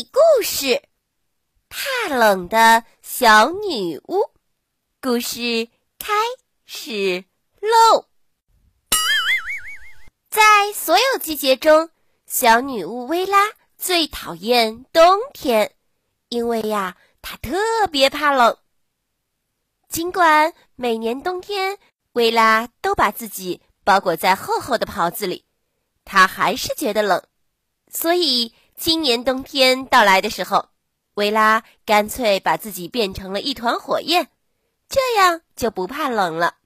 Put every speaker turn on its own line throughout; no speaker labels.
故事：怕冷的小女巫。故事开始喽！在所有季节中，小女巫薇拉最讨厌冬天，因为呀，她特别怕冷。尽管每年冬天，薇拉都把自己包裹在厚厚的袍子里，她还是觉得冷。所以，今年冬天到来的时候，薇拉干脆把自己变成了一团火焰，这样就不怕冷了。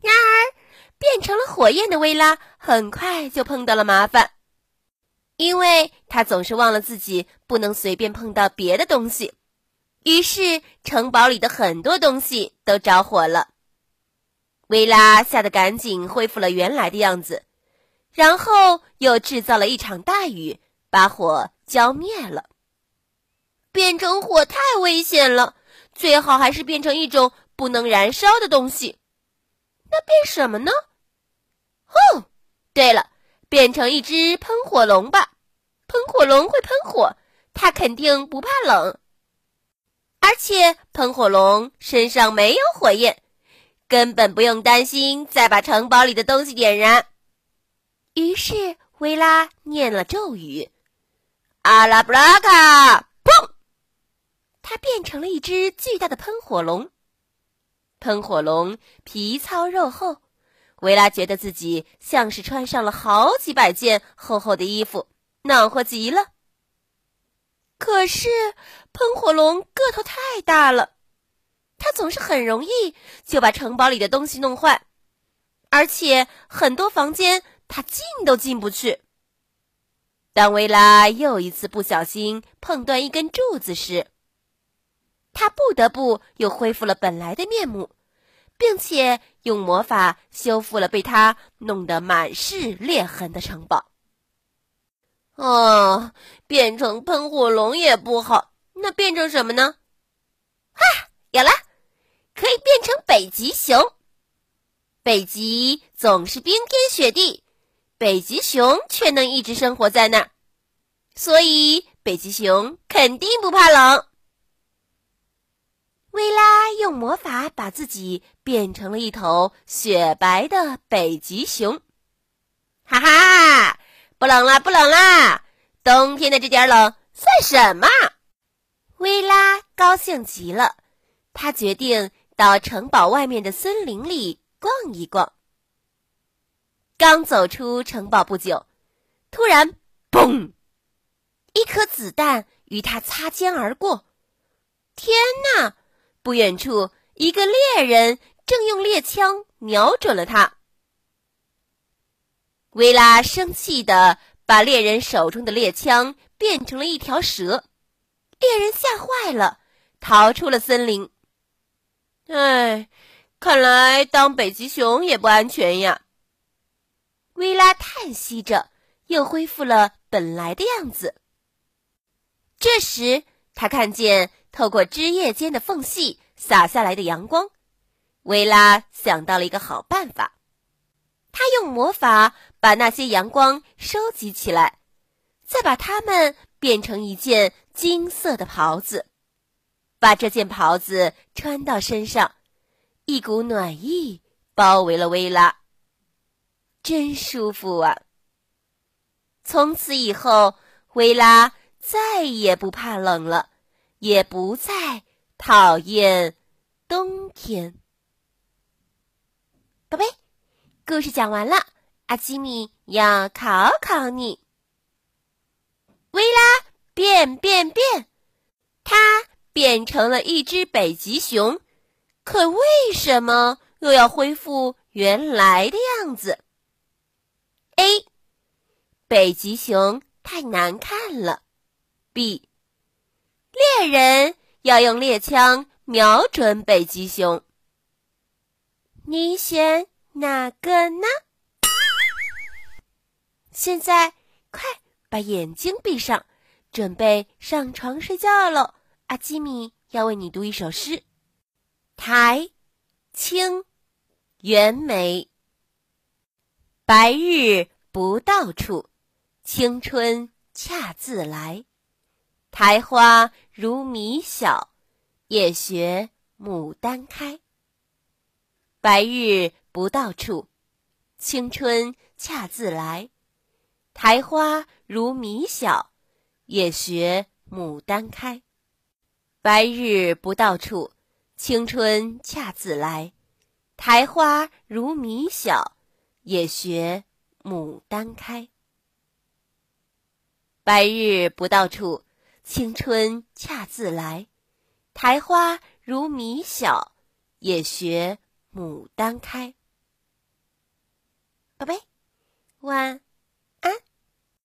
然而，变成了火焰的薇拉很快就碰到了麻烦，因为她总是忘了自己不能随便碰到别的东西，于是城堡里的很多东西都着火了。薇拉吓得赶紧恢复了原来的样子。然后又制造了一场大雨，把火浇灭了。变成火太危险了，最好还是变成一种不能燃烧的东西。那变什么呢？哦，对了，变成一只喷火龙吧。喷火龙会喷火，它肯定不怕冷。而且喷火龙身上没有火焰，根本不用担心再把城堡里的东西点燃。于是，薇拉念了咒语：“阿拉布拉卡！”砰！它变成了一只巨大的喷火龙。喷火龙皮糙肉厚，维拉觉得自己像是穿上了好几百件厚厚的衣服，暖和极了。可是，喷火龙个头太大了，它总是很容易就把城堡里的东西弄坏，而且很多房间。它进都进不去。当薇拉又一次不小心碰断一根柱子时，他不得不又恢复了本来的面目，并且用魔法修复了被他弄得满是裂痕的城堡。哦，变成喷火龙也不好，那变成什么呢？啊，有了，可以变成北极熊。北极总是冰天雪地。北极熊却能一直生活在那儿，所以北极熊肯定不怕冷。薇拉用魔法把自己变成了一头雪白的北极熊，哈哈，不冷啦，不冷啦！冬天的这点冷算什么？薇拉高兴极了，她决定到城堡外面的森林里逛一逛。刚走出城堡不久，突然，嘣！一颗子弹与他擦肩而过。天哪！不远处，一个猎人正用猎枪瞄准了他。薇拉生气的把猎人手中的猎枪变成了一条蛇。猎人吓坏了，逃出了森林。唉，看来当北极熊也不安全呀。薇拉叹息着，又恢复了本来的样子。这时，他看见透过枝叶间的缝隙洒下来的阳光。薇拉想到了一个好办法，他用魔法把那些阳光收集起来，再把它们变成一件金色的袍子，把这件袍子穿到身上，一股暖意包围了薇拉。真舒服啊！从此以后，薇拉再也不怕冷了，也不再讨厌冬天。宝贝，故事讲完了，阿基米要考考你：薇拉变变变，它变成了一只北极熊，可为什么又要恢复原来的样子？A，北极熊太难看了。B，猎人要用猎枪瞄准北极熊。你选哪个呢？现在快把眼睛闭上，准备上床睡觉喽。阿基米要为你读一首诗：台，清，袁枚。白日不到处，青春恰自来。苔花如米小，也学牡丹开。白日不到处，青春恰自来。苔花如米小，也学牡丹开。白日不到处，青春恰自来。苔花如米小，也学牡丹开。白日不到处，青春恰自来。苔花如米小，也学。牡丹开，宝贝，晚安。